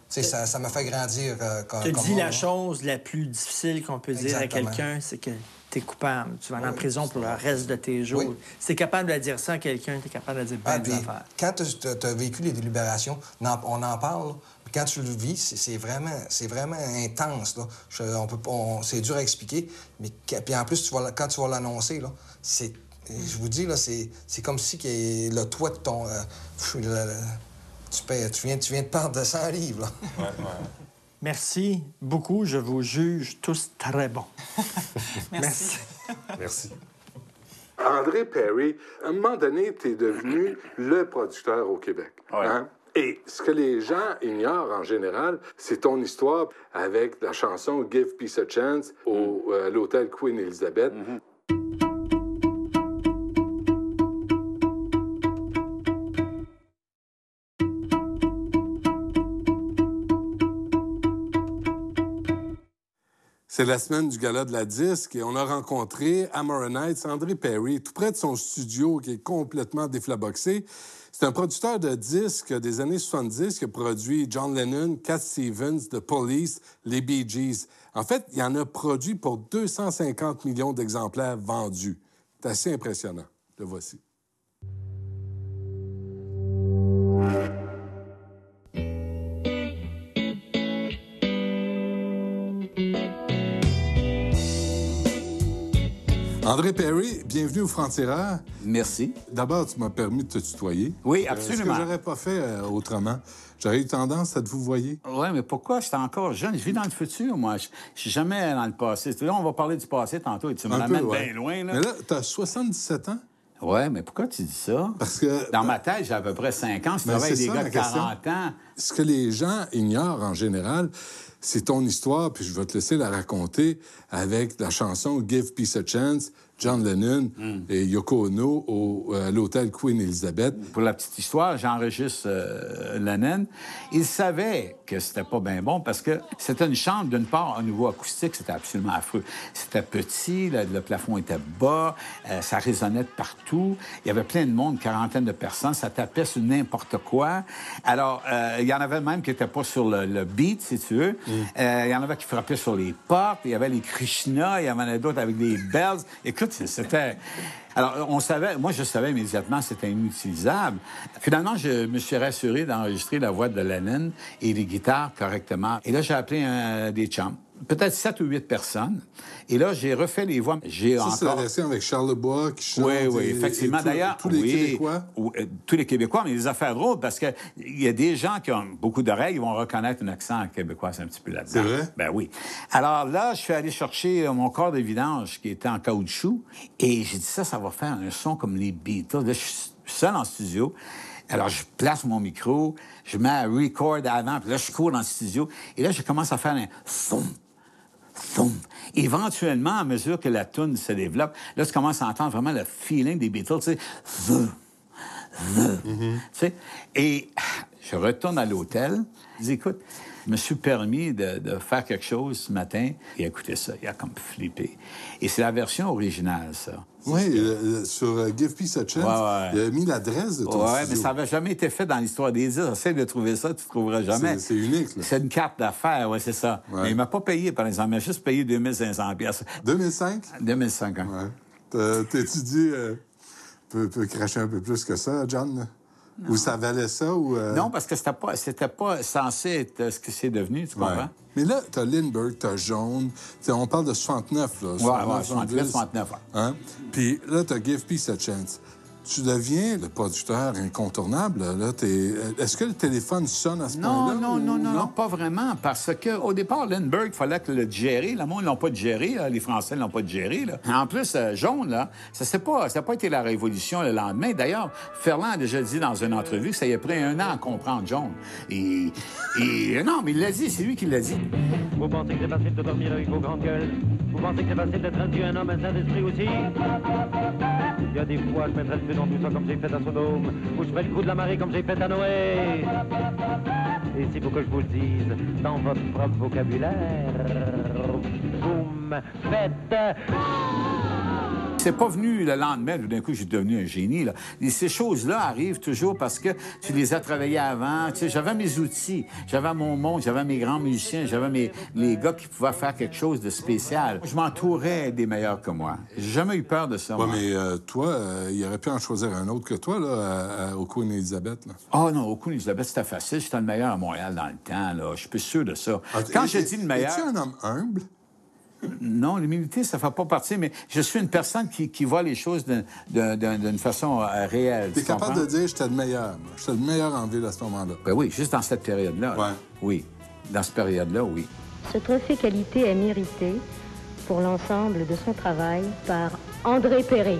Sais, ça, ça me fait grandir euh, Tu dis la chose la plus difficile qu'on peut dire à quelqu'un, c'est que tu es coupable. Tu vas aller en prison pour le reste de tes jours. Oui. Si tu es capable de dire ça à quelqu'un, tu es capable de dire Ah, ben des puis affaires. quand tu as vécu les délibérations, on en- parle, quand tu le vis, c'est vraiment, c'est vraiment intense. Là. Je- on peut, pas- on- c'est dur à expliquer, mais puis en plus, tu vas, quand tu vas l'annoncer, là, c'est, je vous dis, là, c'est, c'est comme si que le toit de ton... euh, pff, le- le- tu, payes- tu, viens, tu viens de perdre 100 livres. Là. Merci beaucoup. Je vous juge tous très bons. Merci. Merci. André Perry, à un moment donné, tu es devenu le producteur au Québec. hein? Et ce que les gens ignorent en général, c'est ton histoire avec la chanson Give Peace a Chance au, euh, à l'hôtel Queen Elizabeth. C'est la semaine du gala de la disque et on a rencontré Nights, André Perry, tout près de son studio qui est complètement déflaboxé. C'est un producteur de disques des années 70 qui a produit John Lennon, Cat Stevens, The Police, les Bee Gees. En fait, il en a produit pour 250 millions d'exemplaires vendus. C'est assez impressionnant. Le voici. André Perry, bienvenue au Franc-Tireur. Merci. D'abord, tu m'as permis de te tutoyer. Oui, Euh, absolument. ce que j'aurais pas fait euh, autrement. J'aurais eu tendance à te vous voyer. Oui, mais pourquoi? J'étais encore jeune. Je vis dans le futur, moi. Je suis jamais dans le passé. Là, on va parler du passé tantôt et tu me ouais. bien loin. Là. Mais là, tu as 77 ans? Oui, mais pourquoi tu dis ça? Parce que. Dans ma tête, j'ai à peu près 5 ans. Je Ben, travaille avec des ça, gars de question. 40 ans. Ce que les gens ignorent en général, c'est ton histoire, puis je vais te laisser la raconter avec la chanson Give Peace a Chance, John Lennon Hmm. et Yoko Ono au, euh, à l'hôtel Queen Elizabeth. Pour la petite histoire, j'enregistre euh, Lennon. Il savait que c'était pas bien bon parce que c'était une chambre, d'une part, au niveau acoustique, c'était absolument affreux. C'était petit, le, le plafond était bas, euh, ça résonnait de partout. Il y avait plein de monde, une quarantaine de personnes, ça tapait sur n'importe quoi. Alors, euh, il y en avait même qui n'étaient pas sur le, le beat, si tu veux. Euh, il y en avait qui frappaient sur les portes, il y avait les Krishna, il y en avait d'autres avec des bells. C'était... Alors, on savait, moi, je savais immédiatement que c'était inutilisable. Finalement, je me suis rassuré d'enregistrer la voix de Lennon et les guitares correctement. Et là, j'ai appelé un, des chums, peut-être sept ou huit personnes. Et là, j'ai refait les voix. J'ai Ça, c'est la encore... avec Charles Lebois qui chante. Oui, oui, et- effectivement. D'ailleurs, Tous les oui, Québécois. ou- euh, tous les Québécois, mais des affaires drôles parce que il y a des gens qui ont beaucoup d'oreilles, ils vont reconnaître un accent québécois, c'est un petit peu là-dedans. C'est vrai? Ben oui. Alors là, je suis allé chercher euh, mon corps de vidange qui était en caoutchouc et j'ai dit ça, ça va faire un son comme les Beatles. Là, je suis seul en studio. Alors, je place mon micro, je mets un record avant, puis là, je cours dans le studio. Et là, je commence à faire un thump, Éventuellement, à mesure que la tune se développe, là, tu commences à entendre vraiment le feeling des Beatles, tu sais. Thump, thump. Tu sais. Et je retourne à l'hôtel. Je dis, écoute, je me suis permis de, de faire quelque chose ce matin. Et écoutez ça, il a comme flippé. Et c'est la version originale, ça. Oui, euh, euh, sur euh, Give Peace a Chance, Ouais, ouais. il a mis l'adresse de ton Ouais, mais studio. ça n'avait jamais été fait dans l'histoire des îles. Essaye de trouver ça, tu ne trouveras jamais. C'est- unique, là. C'est une carte d'affaires, oui, c'est ça. Mais il m'a pas payé, par exemple. Il m'a juste payé 2500 pièces. 2005? 2005, hein. Ouais. T'as- T'as-tu dit, euh, peut, peut cracher un peu plus que ça, John? Là? Ou ça valait ça? Ou, euh, Non, parce que c'était pas, c'était pas censé être euh, ce que c'est devenu, tu Ouais. comprends? Mais là, t'as Lindbergh, t'as Jaune. T'sais, on parle de 69, là. ouais, 69, 69, 69, ouais. Hein? Puis là, t'as Give Peace a Chance. Tu deviens le producteur incontournable. Là. T'es- Est-ce que le téléphone sonne à ce Non, point-là? non, ou- non, non, non, pas vraiment. Parce qu'au départ, Lindbergh, il fallait que le digérer. Le monde ne l'ont pas digéré. là. Les Français ne l'ont pas digéré. Là. En plus, euh, jaune, là, ça n'a pas, ça a pas été la révolution le lendemain. D'ailleurs, Ferland a déjà dit dans une entrevue que ça y a pris un an à comprendre jaune. Et, et non, mais il l'a dit, c'est lui qui l'a dit. Vous pensez que c'est facile de dormir avec vos grandes gueules? Vous pensez que c'est facile d'être un homme, un saint d'esprit aussi? Il y a des fois, je mettrai le feu dans tout ça comme j'ai fait à Sodome, ou je ferai le coup de la marée comme j'ai fait à Noé. Et s'il faut que je vous le dise, dans votre propre vocabulaire, vous me faites... C'est pas venu le lendemain, tout d'un coup, j'ai devenu un génie. Là. Et ces choses-là arrivent toujours parce que tu les as travaillées avant. Tu sais, j'avais mes outils, j'avais mon monde, j'avais mes grands musiciens, j'avais mes les gars qui pouvaient faire quelque chose de spécial. Je m'entourais des meilleurs que moi. J'ai jamais eu peur de ça. Ouais, moi. mais euh, toi, euh, il aurait pu en choisir un autre que toi, là, à- à- au Queen Elizabeth. Là. Ah non, au coup, Elisabeth, c'était facile. J'étais le meilleur à Montréal dans le temps. Là. Je suis sûr de ça. Quand et- je dis le meilleur... Es-tu un homme humble? Non, l'humilité, ça ne fait pas partie, mais je suis une personne qui, qui voit les choses d'une- d'un- d'un- d'une façon euh, réelle. Tu es capable comprends? de dire j'étais le meilleur. J'étais le meilleur en ville à ce moment-là. Ben oui, juste dans cette période-là. Ouais. Oui. Dans cette période-là, oui. Ce trophée qualité est mérité pour l'ensemble de son travail par André Perry.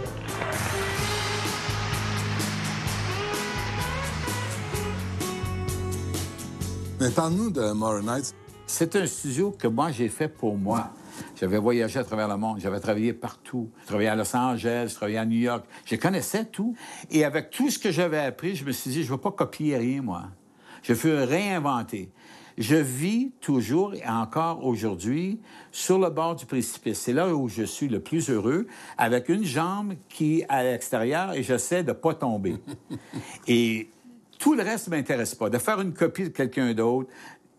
Mais parle-nous de Nights. C'est un studio que moi, j'ai fait pour moi. J'avais voyagé à travers le monde, j'avais travaillé partout. Je travaillais à Los Angeles, je travaillais à New York. Je connaissais tout. Et avec tout ce que j'avais appris, je me suis dit, je ne veux pas copier rien, moi. Je veux réinventer. Je vis toujours et encore aujourd'hui sur le bord du précipice. C'est là où je suis le plus heureux, avec une jambe qui est à l'extérieur et j'essaie de ne pas tomber. et tout le reste ne m'intéresse pas. De faire une copie de quelqu'un d'autre,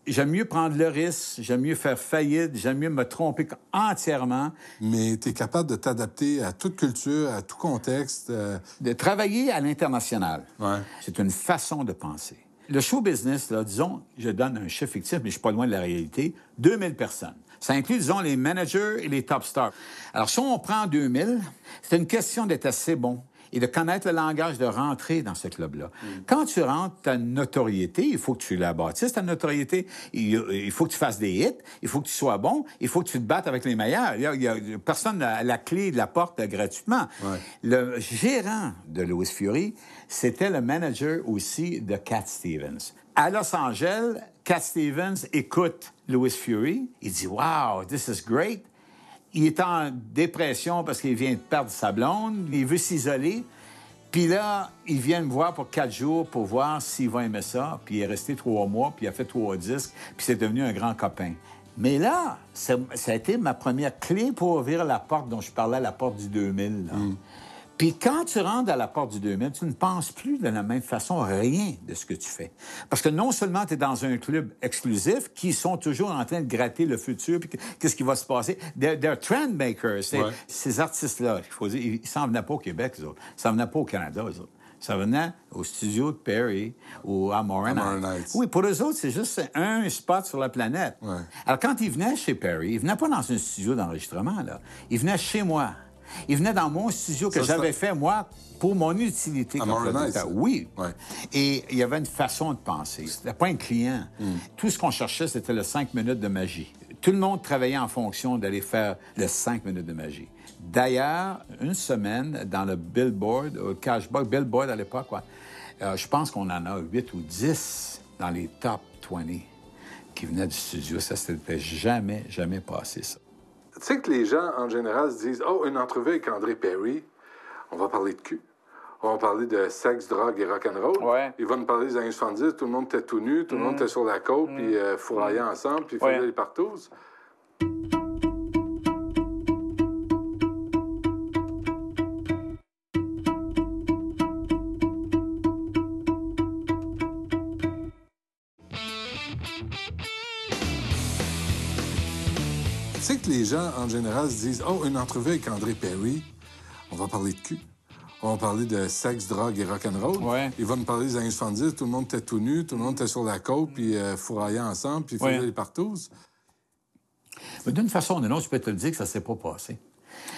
j'aime mieux prendre le risque, j'aime mieux faire faillite, j'aime mieux me tromper entièrement. Mais tu es capable de t'adapter à toute culture, à tout contexte. euh, De travailler à l'international, Ouais. c'est une façon de penser. Le show business, là, disons, je donne un chiffre fictif, mais je suis pas loin de la réalité, 2000 personnes. Ça inclut, disons, les managers et les top stars. Alors, si on prend 2000, c'est une question d'être assez bon et de connaître le langage de rentrer dans ce club-là. Quand tu rentres, ta notoriété, il faut que tu la bâtisses, ta notoriété. Il, il faut que tu fasses des hits, il faut que tu sois bon, il faut que tu te battes avec les meilleurs. Il y a, il y a- personne n'a la clé de la porte gratuitement. Le gérant de Louis Fury, c'était le manager aussi de Cat Stevens. À Los Angeles, Cat Stevens écoute Louis Fury. Il dit Wow, this is great. Il est en dépression parce qu'il vient de perdre sa blonde. Il veut s'isoler. Puis là, il vient me voir pour quatre jours pour voir s'il va aimer ça. Puis il est resté trois mois, puis il a fait trois disques, puis c'est devenu un grand copain. Mais là, ça, a été ma première clé pour ouvrir la porte dont je parlais, la porte du 2000. là. Puis quand tu rentres à la porte du 2000, tu ne penses plus de la même façon rien de ce que tu fais. Parce que non seulement tu es dans un club exclusif qui sont toujours en train de gratter le futur, puis que- qu'est-ce qui va se passer? They're, they're trend makers. Ouais. Ces artistes-là, il faut dire, ils s'en venaient pas au Québec, eux autres. Ils s'en venaient pas au Canada, eux autres. Ça venait au studio de Perry ou à Morin À Morin Heights. Oui, pour eux autres, c'est juste un spot sur la planète. Ouais. Alors, quand ils venaient chez Perry, ils venaient pas dans un studio d'enregistrement, là. Ils venaient chez moi. Ils venaient dans mon studio que j'avais fait, moi, pour mon utilité. À. Oui. Ouais. Et il y avait une façon de penser. C'était pas un client. Tout ce qu'on cherchait, c'était le 5 minutes de magie. Tout le monde travaillait en fonction d'aller faire le 5 minutes de magie. D'ailleurs, une semaine, dans le Billboard, au Cashbox, Billboard à l'époque, quoi, euh, je pense qu'on en a 8 ou 10 dans les top 20 qui venaient du studio. Ça s'était jamais, jamais passé, ça. Tu sais que les gens, en général, se disent Oh, une entrevue avec André Perry, on va parler de cul. On va parler de sexe, drogue et rock'n'roll. Ouais. Il va nous parler des années 70, tout le monde était tout nu, tout le monde était sur la côte, puis euh, fourraillait ensemble, puis faisait Ouais. les partous. Gens, en général, se disent Oh, une entrevue avec André Perry, on va parler de cul. On va parler de sexe, drogue et rock'n'roll. Ouais. Il va nous parler des années 70, tout le monde était tout nu, tout le monde était sur la côte, puis euh, ensemble, puis faisait les partous. Mais d'une façon ou d'une autre, je peux te le dire que ça s'est pas passé.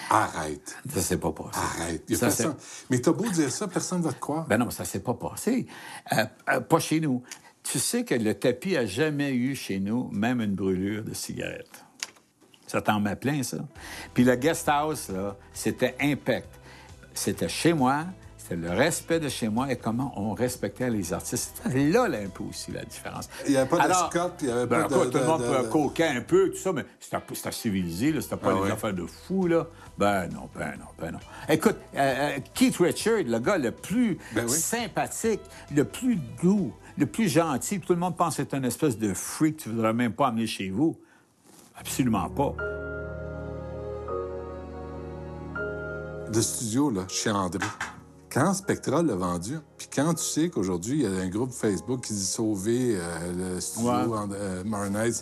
Arrête. Ça s'est pas passé. Arrête. Il y a Ça, personne- Mais t'as beau dire ça, personne ne va te croire. Ben non, ça s'est pas passé. Euh, euh, pas chez nous. Tu sais que le tapis a jamais eu chez nous même une brûlure de cigarette. Ça t'en met plein, ça. Puis le guest house, là, c'était impact. C'était chez moi, c'était le respect de chez moi et comment on respectait les artistes. C'était là, là, un peu aussi, la différence. Il y avait pas de Alors, Scott, puis il y avait ben, pas de- quoi, Tout le de- monde de- peut de- coquin un peu, tout ça, mais c'était civilisé, là. C'était pas Ah des ouais. affaires de fou, là. Ben non, ben non, ben non. Écoute, euh, euh, Keith Richard, le gars le plus Ben oui. sympathique, le plus doux, le plus gentil, tout le monde pense que c'est une espèce de freak que tu ne voudrais même pas amener chez vous. Absolument pas. de studio, là, chez André. Quand Spectra l'a vendu, puis quand tu sais qu'aujourd'hui, il y a un groupe Facebook qui dit sauver euh, le studio Ouais. euh,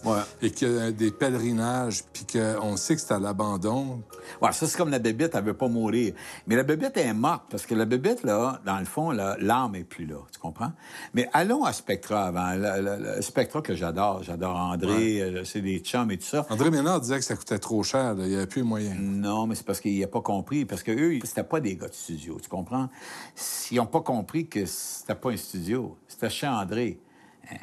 Ouais. et qu'il y a des pèlerinages, puis qu'on sait que c'est à l'abandon. Ouais, ça, c'est comme la bébête, elle veut pas mourir. Mais la bébête est morte, parce que la bébête, là, dans le fond, l'âme est plus là, tu comprends? Mais allons à Spectra avant. Le, le- le Spectra que j'adore, j'adore André, euh, c'est des chums et tout ça. André Ménard disait que ça coûtait trop cher, là, il n'y avait plus moyen. Non, mais c'est parce qu'il n'a pas compris. Parce que eux, c'était pas des gars de studio, tu comprends? Ils n'ont pas compris que c'était pas un studio. C'était chez André. Euh,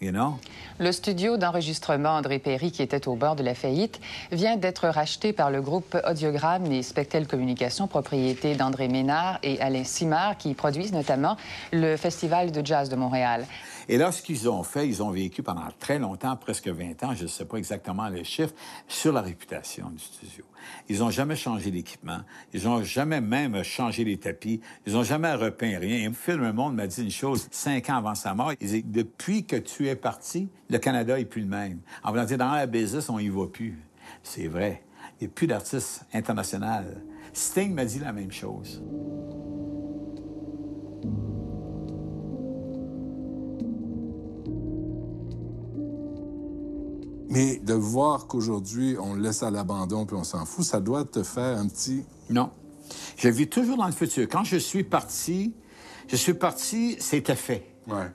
you know? Le studio d'enregistrement André Perry, qui était au bord de la faillite, vient d'être racheté par le groupe Audiogramme et Spectel Communication, propriété d'André Ménard et Alain Simard, qui produisent notamment le Festival de jazz de Montréal. Et là, ce qu'ils ont fait, ils ont vécu pendant très longtemps, presque 20 ans, je ne sais pas exactement les chiffres, sur la réputation du studio. Ils n'ont jamais changé d'équipement. Ils n'ont jamais même changé les tapis. Ils n'ont jamais repeint rien. Et Phil Raymond m'a dit une chose cinq ans avant sa mort. Il dit Depuis que tu es parti, le Canada n'est plus le même. En voulant dire, dans la business, on n'y va plus. C'est vrai. Il n'y a plus d'artistes internationaux. Sting m'a dit la même chose. Mais de voir qu'aujourd'hui, on le laisse à l'abandon puis on s'en fout, ça doit te faire un petit. Non. Je vis toujours dans le futur. Quand je suis parti, je suis parti, c'était fait.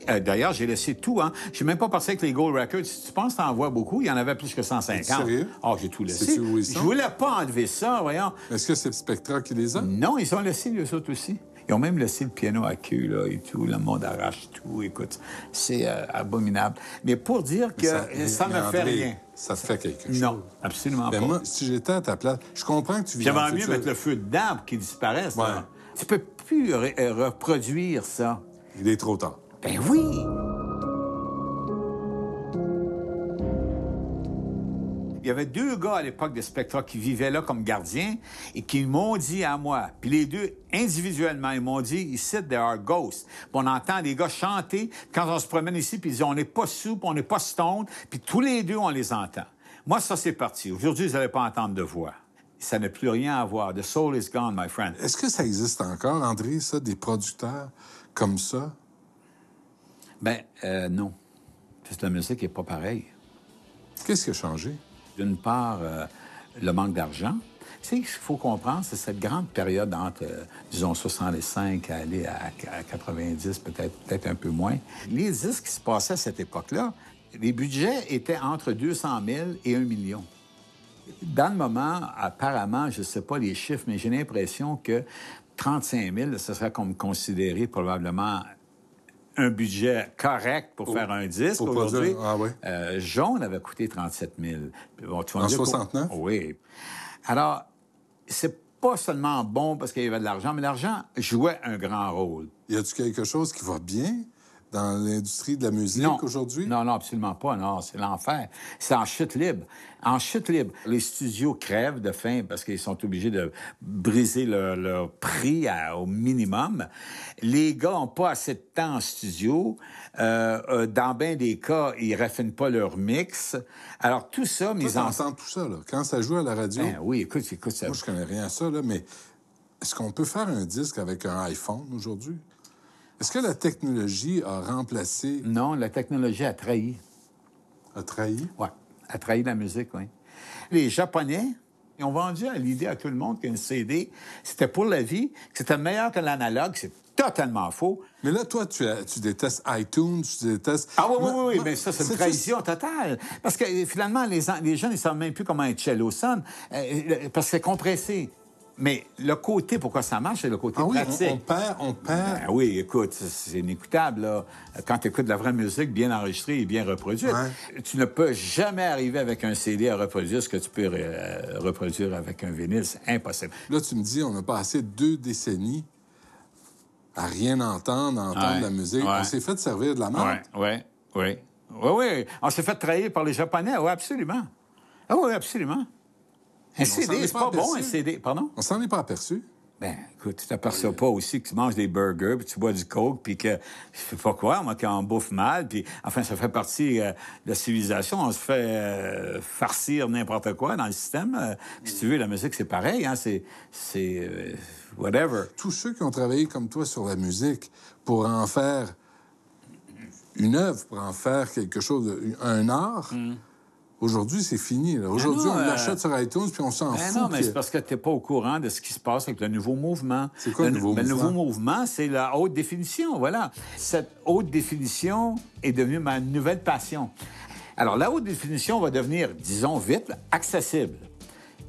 Euh, D'ailleurs, j'ai laissé tout. Hein. Je suis même pas parti avec les Gold Records. Si tu penses que t'en vois beaucoup, il y en avait plus que 150. Sérieux? Oh, j'ai tout laissé. Je voulais pas enlever ça, voyons. Est-ce que c'est Spectra qui les a? Non, ils ont laissé les autres aussi. Ils ont même laissé le piano à queue, là, et tout. Le monde arrache tout. Écoute, c'est euh, abominable. Mais pour dire que ça, ne fait rien. Ça te fait quelque chose. Non, absolument Ben pas. moi, si j'étais à ta place, je comprends que tu vis dans J'aimerais mieux mettre le feu dedans pour qu'il disparaisse. Ouais. là. Tu peux plus re- euh, reproduire ça. Il est trop tard. Ben oui! Il y avait deux gars à l'époque de Spectra qui vivaient là comme gardiens et qui m'ont dit à moi, puis les deux individuellement, ils m'ont dit, ici, there are ghosts. Puis on entend des gars chanter quand on se promène ici, puis ils disent, on n'est pas sous, puis on n'est pas stone, puis tous les deux, on les entend. Moi, ça, c'est parti. Aujourd'hui, vous n'allez pas entendre de voix. Ça n'a plus rien à voir. The soul is gone, my friend. Est-ce que ça existe encore, André, ça, des producteurs comme ça? Ben, euh, non. Parce que la musique n'est pas pareille. Qu'est-ce qui a changé? D'une part, euh, le manque d'argent. Ce qu'il faut comprendre, c'est cette grande période entre, euh, disons, 65 à aller à, à 90, peut-être peut-être un peu moins. Les disques qui se passaient à cette époque-là, les budgets étaient entre 200 000 et 1 million. Dans le moment, apparemment, je ne sais pas les chiffres, mais j'ai l'impression que 35 000, ce serait comme considéré probablement un budget correct pour faire un disque aujourd'hui. ah oui. Euh, Jaune avait coûté 37 000. Puis bon, tu En dire qu'au- 69? Oui. Alors, c'est pas seulement bon parce qu'il y avait de l'argent, mais l'argent jouait un grand rôle. Y a-tu quelque chose qui va bien? Dans l'industrie de la musique aujourd'hui? Non, non, absolument pas. Non, c'est l'enfer. C'est en chute libre. En chute libre. Les studios crèvent de faim parce qu'ils sont obligés de briser leur, leur prix à- au minimum. Les gars n'ont pas assez de temps en studio. Euh, euh, dans bien des cas, ils raffinent pas leur mix. Alors, tout ça, mis en... tout ça, là. Quand ça joue à la radio, Ben oui, écoute, écoute ça. moi, je connais rien à ça, là, mais est-ce qu'on peut faire un disque avec un iPhone aujourd'hui? Est-ce que la technologie a remplacé, Non, la technologie a trahi. a trahi? Oui, a trahi la musique, oui. Les Japonais, ils ont vendu à l'idée à tout le monde qu'un CD, c'était pour la vie, que c'était meilleur que l'analogue. C'est totalement faux. Mais là, toi, tu, as- tu détestes iTunes, tu détestes... Ah oui, oui, oui, oui, mais ça, c'est une trahison totale. Parce que finalement, les, les jeunes, ils ne savent même plus comment un cello sonne, euh, euh, parce que c'est compressé. Mais le côté, pourquoi ça marche, c'est le côté Ah oui, pratique. on, on perd, on perd... Ben oui, écoute, c'est- inécoutable. Là. Quand tu écoutes de la vraie musique bien enregistrée et bien reproduite, tu ne peux jamais arriver avec un CD à reproduire ce que tu peux euh, reproduire avec un vinyle. C'est impossible. Là, tu me dis, on a passé deux décennies à rien entendre, à entendre Ouais, la musique. ouais. On s'est fait servir de la merde. Oui, oui, oui. Oui, oui. On s'est fait trahir par les Japonais, oui, absolument. Ah oui, absolument. Un CD, est c'est pas bon, aperçu. un CD. Pardon? On s'en est pas aperçu. Ben, écoute, tu t'aperçois pas aussi que tu manges des burgers, puis tu bois du coke, puis que je sais pas quoi, moi, qu'on bouffe mal, puis enfin, ça fait partie euh, de la civilisation. On se fait euh, farcir n'importe quoi dans le système. Euh, si tu veux, la musique, c'est pareil, hein, c'est... c'est whatever. Tous ceux qui ont travaillé comme toi sur la musique pour en faire une œuvre, pour en faire quelque chose, un art, aujourd'hui, c'est fini. Aujourd'hui, on euh, l'achète sur iTunes, puis on s'en Ben fout. non, mais c'est parce que tu n'es pas au courant de ce qui se passe avec le nouveau mouvement. C'est quoi le nouveau ben, mouvement? Le nouveau mouvement, c'est la haute définition, voilà. Cette haute définition est devenue ma nouvelle passion. Alors, la haute définition va devenir, disons vite, accessible.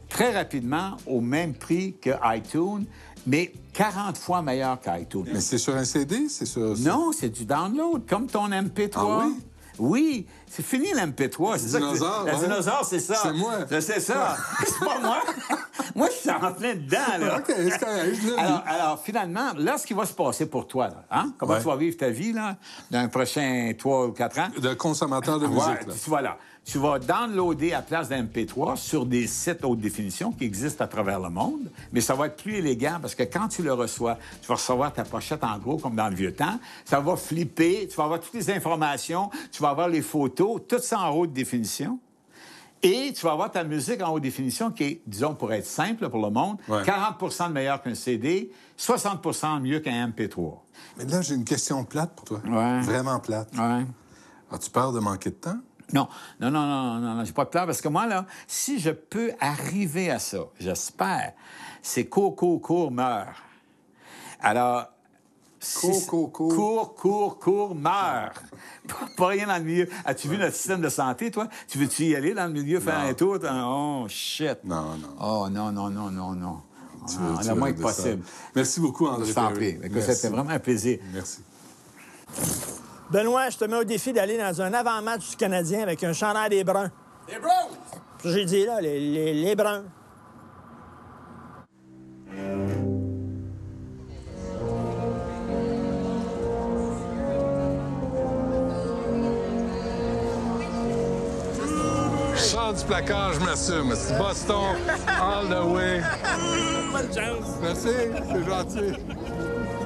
Très rapidement, au même prix que iTunes, mais 40 fois meilleur qu'iTunes. Mais c'est sur un CD? C'est sur... Non, c'est du download, comme ton MP3. Ah oui? Oui, c'est fini l'MP3. C'est ça que c'est- Dinosaure, ouais. dinosaure, c'est ça. C'est moi. Sais ça. c'est pas moi. moi, je suis en plein dedans, là. OK, c'est correct, alors, finalement, là, ce qui va se passer pour toi, là, hein? comment Ouais. tu vas vivre ta vie, là, dans les prochains 3 ou 4 ans? De consommateur de Ouais, musique, là. voilà. Tu vas downloader à place d'un MP3 sur des sites haute définition qui existent à travers le monde, mais ça va être plus élégant parce que quand tu le reçois, tu vas recevoir ta pochette en gros comme dans le vieux temps. Ça va flipper, tu vas avoir toutes les informations, tu vas avoir les photos, tout ça en haute définition. Et tu vas avoir ta musique en haute définition qui est, disons, pour être simple pour le monde, Ouais. 40% de meilleur qu'un CD, 60% mieux qu'un MP3. Mais là, j'ai une question plate pour toi. Ouais. Vraiment plate. Ouais. As-tu peur de manquer de temps? Non, non, non, non, non, non, j'ai pas de plan parce que moi, là, si je peux arriver à ça, j'espère, c'est court, court, meurt. Alors. Court, court. Court, court, court, meurt. pas, pas rien dans le milieu. As-tu vu notre système de santé, toi? Tu veux-tu y aller dans le milieu, faire Non. un tour? Oh, shit. Non, non. Oh, non, non, non, non, non. Tu Ah, veux- tu le moins que ça. possible. Merci beaucoup, André Je t'en prie. C'était vraiment un plaisir. Merci. Benoît, je te mets au défi d'aller dans un avant-match du Canadien avec un chandail des Bruns. Des Browns! J'ai dit, là, les, les, les Bruns. Je sors du placard, je m'assume. C'est Boston, all the way. Bonne chance. Merci, c'est gentil.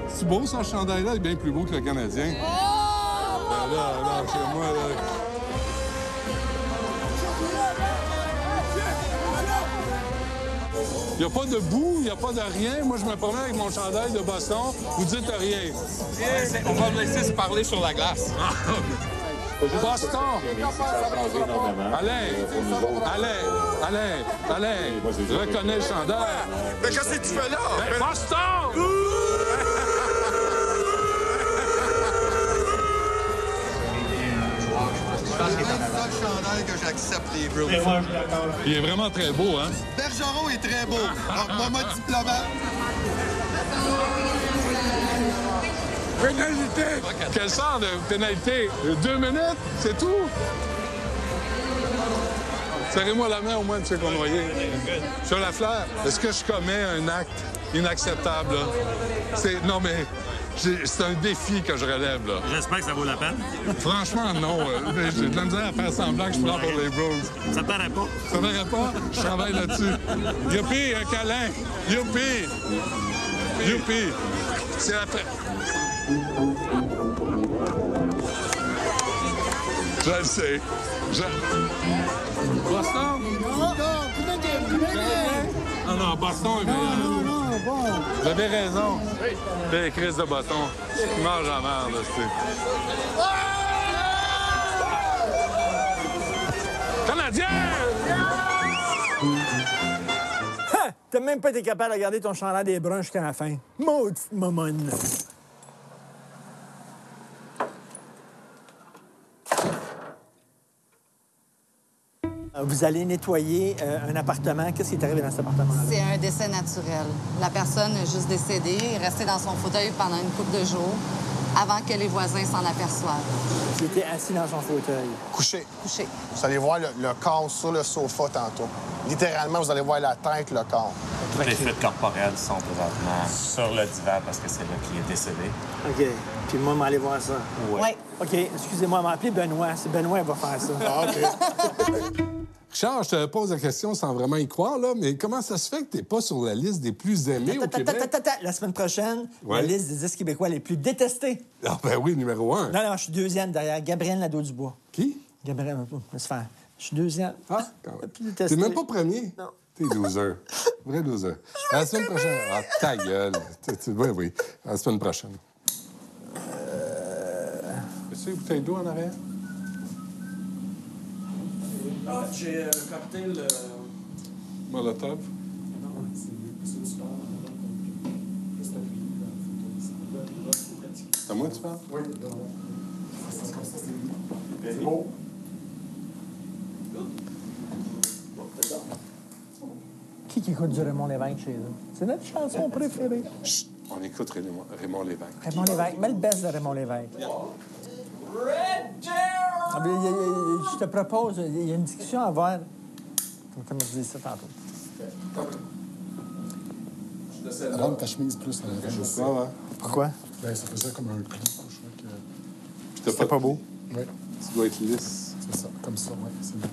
C'est beau, son chandail-là, il est bien plus beau que le Canadien. Ben là, là, chez moi, là. Il n'y a pas de boue, il n'y a pas de rien. Moi, je me promène avec mon chandail de Boston. Vous dites rien. On va me laisser se parler sur la glace. Boston! Alain! Alain! Alain! Alain! Reconnais le chandail! Mais qu'est-ce que tu fais là? Ben, Boston! Que j'accepte les Browns. Il est vraiment très beau, hein? Bergeron est très beau. Alors, moi, diplomate. Pénalité! Quelle sorte de pénalité? Deux minutes, c'est tout? Serrez-moi la main au moins, M. Connoyer. Sur la fleur, est-ce que je commets un acte inacceptable? C'est... Non, mais c'est un défi que je relève, là. J'espère que ça vaut la peine. Franchement, non. euh, J'ai de la misère à faire semblant que je prends pour les Browns. Ça te paraît pas? Ça paraît pas? Je travaille là-dessus. Youpi, un câlin! Youpi! Youpi! C'est la fin. Je le sais. Je... Boston? Non, non, Boston est meilleur. Bon. Vous avez raison. Les crises de bâton. Je mange la merde, là, c'est. Canadien! T'as même pas été capable de garder ton chandail des Bruns jusqu'à la fin. Maudite momonne. Vous allez nettoyer euh, un appartement. Qu'est-ce qui est arrivé dans cet appartement-là? C'est un décès naturel. La personne est juste décédée, est restée dans son fauteuil pendant une couple de jours avant que les voisins s'en aperçoivent. Il était assis dans son fauteuil. Couché. Couché. Vous allez voir le, le corps sur le sofa tantôt. Littéralement, vous allez voir la tête, le corps. Toutes les fuites corporelles sont présentement sur le divan parce que c'est là qu'il est décédé. OK. Puis moi, m'aller voir ça. Oui. Ouais. OK, excusez-moi, m'appeler Benoît. C'est Benoît qui va faire ça. Ah, OK. Richard, je te pose la question sans vraiment y croire, là, mais comment ça se fait que t'es pas sur la liste des plus aimés au Québec? La semaine prochaine, la liste des 10 Québécois les plus détestés. Ah ben oui, numéro un. Non, non, je suis deuxième derrière Gabriel Nadeau-Dubois. Qui? Gabriel, laisse faire. Je suis deuxième. Ah, quand Le même. T'es même pas premier? Non. T'es loser. Vrai loser. À la semaine prochaine. Ah, ta gueule. Tu- tu- Oui, oui. À la semaine prochaine. Euh... As-tu une bouteille d'eau en arrière? Ah, j'ai un cocktail. Molotov? C'est à moi que tu parles? Oui. C'est beau. Qui qui écoute du Raymond Lévesque chez eux? C'est notre chanson préférée. Chut! On écoute Raymond, Raymond Lévesque. Raymond Lévesque. Mets le best de Raymond Lévesque. Ah, mais je te propose, il y a une discussion à avoir. Comme je disais ça tantôt. Rentre ta chemise plus à l'avant. sais. Ouais. Pourquoi? Ben, ça faisait comme un pli. Je crois que... T'as pas, beau? Oui, Tu dois être lisse. c'est ça. Comme ça, oui. C'est bien.